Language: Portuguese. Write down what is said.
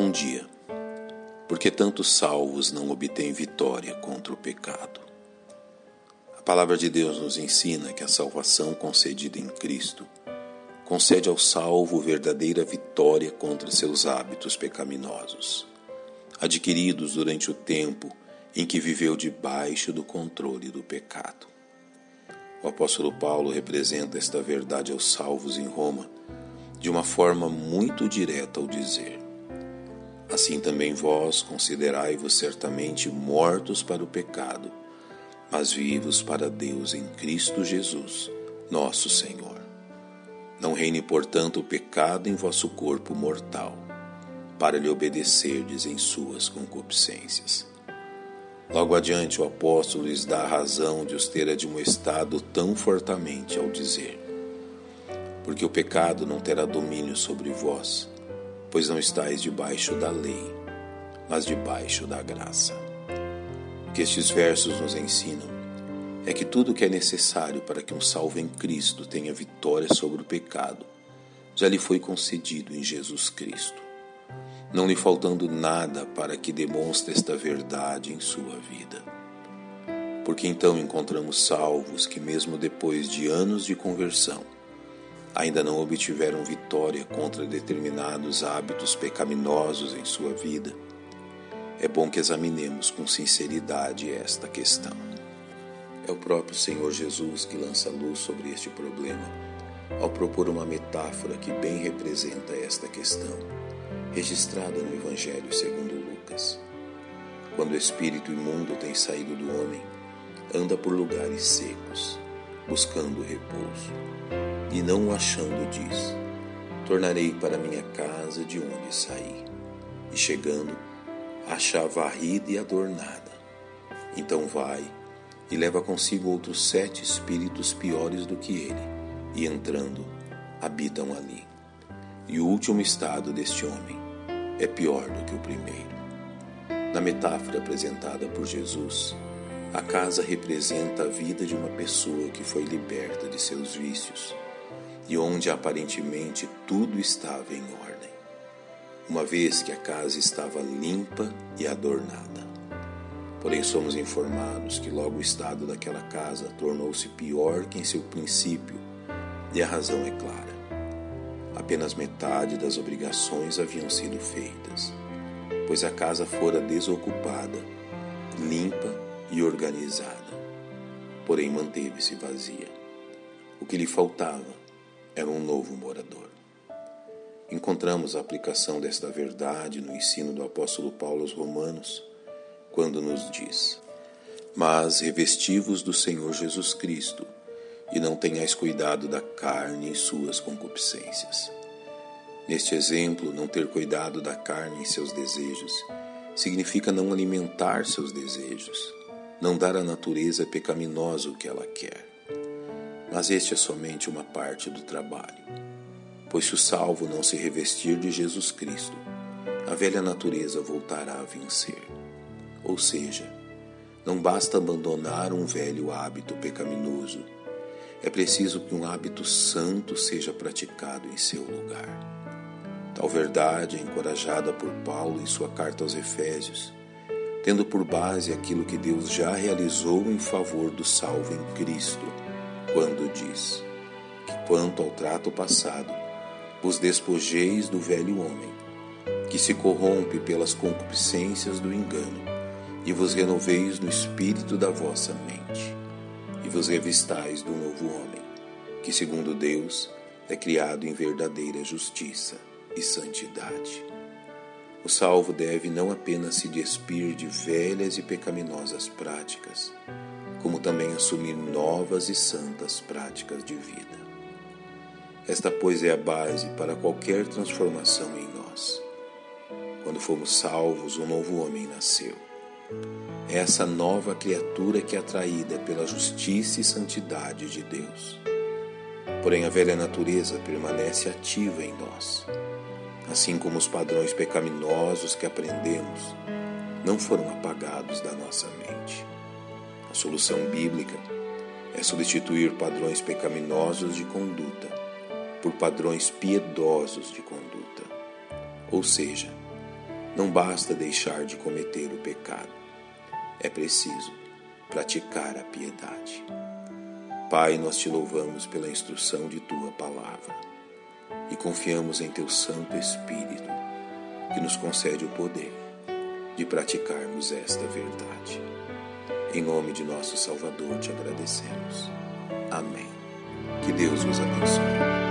Bom dia. Porque tantos salvos não obtêm vitória contra o pecado? A palavra de Deus nos ensina que a salvação concedida em Cristo concede ao salvo verdadeira vitória contra seus hábitos pecaminosos, adquiridos durante o tempo em que viveu debaixo do controle do pecado. O apóstolo Paulo representa esta verdade aos salvos em Roma de uma forma muito direta ao dizer: Assim também vós considerai-vos certamente mortos para o pecado, mas vivos para Deus em Cristo Jesus, nosso Senhor. Não reine, portanto, o pecado em vosso corpo mortal, para lhe obedecerdes em suas concupiscências. Logo adiante, o apóstolo lhes dá a razão de os ter admoestado tão fortemente ao dizer: Porque o pecado não terá domínio sobre vós pois não estáis debaixo da lei, mas debaixo da graça. O que estes versos nos ensinam é que tudo que é necessário para que um salvo em Cristo tenha vitória sobre o pecado já lhe foi concedido em Jesus Cristo, não lhe faltando nada para que demonstre esta verdade em sua vida. Porque então encontramos salvos que, mesmo depois de anos de conversão, ainda não obtiveram vitória contra determinados hábitos pecaminosos em sua vida, é bom que examinemos com sinceridade esta questão. É o próprio Senhor Jesus que lança luz sobre este problema ao propor uma metáfora que bem representa esta questão, registrada no Evangelho segundo Lucas. Quando o espírito imundo tem saído do homem, anda por lugares secos, buscando repouso e não o achando, diz: Tornarei para minha casa de onde saí. E chegando, acha varrida e adornada. Então vai e leva consigo outros sete espíritos piores do que ele, e entrando, habitam ali. E o último estado deste homem é pior do que o primeiro. Na metáfora apresentada por Jesus, a casa representa a vida de uma pessoa que foi liberta de seus vícios e onde aparentemente tudo estava em ordem, uma vez que a casa estava limpa e adornada. Porém, somos informados que logo o estado daquela casa tornou-se pior que em seu princípio, e a razão é clara. Apenas metade das obrigações haviam sido feitas, pois a casa fora desocupada, limpa e organizada. Porém, manteve-se vazia. O que lhe faltava era um novo morador. Encontramos a aplicação desta verdade no ensino do apóstolo Paulo aos Romanos, quando nos diz: Mas revestivos do Senhor Jesus Cristo, e não tenhais cuidado da carne e suas concupiscências. Neste exemplo, não ter cuidado da carne e seus desejos significa não alimentar seus desejos, não dar à natureza pecaminosa o que ela quer. Mas este é somente uma parte do trabalho. Pois se o salvo não se revestir de Jesus Cristo, a velha natureza voltará a vencer. Ou seja, não basta abandonar um velho hábito pecaminoso, é preciso que um hábito santo seja praticado em seu lugar. Tal verdade é encorajada por Paulo em sua carta aos Efésios, tendo por base aquilo que Deus já realizou em favor do salvo em Cristo quando diz que, quanto ao trato passado, vos despojeis do velho homem, que se corrompe pelas concupiscências do engano, e vos renoveis no espírito da vossa mente, e vos revistais do novo homem, que, segundo Deus, é criado em verdadeira justiça e santidade. O salvo deve não apenas se despir de velhas e pecaminosas práticas, como também assumir novas e santas práticas de vida. Esta, pois, é a base para qualquer transformação em nós. Quando fomos salvos, um novo homem nasceu. É essa nova criatura que é atraída pela justiça e santidade de Deus. Porém, a velha natureza permanece ativa em nós, assim como os padrões pecaminosos que aprendemos não foram apagados da nossa mente. A solução bíblica é substituir padrões pecaminosos de conduta por padrões piedosos de conduta. Ou seja, Não basta deixar de cometer o pecado, é preciso praticar a piedade. Pai, nós te louvamos pela instrução de tua palavra e confiamos em teu Santo Espírito, que nos concede o poder de praticarmos esta verdade. Em nome de nosso Salvador te agradecemos. Amém. Que Deus vos abençoe.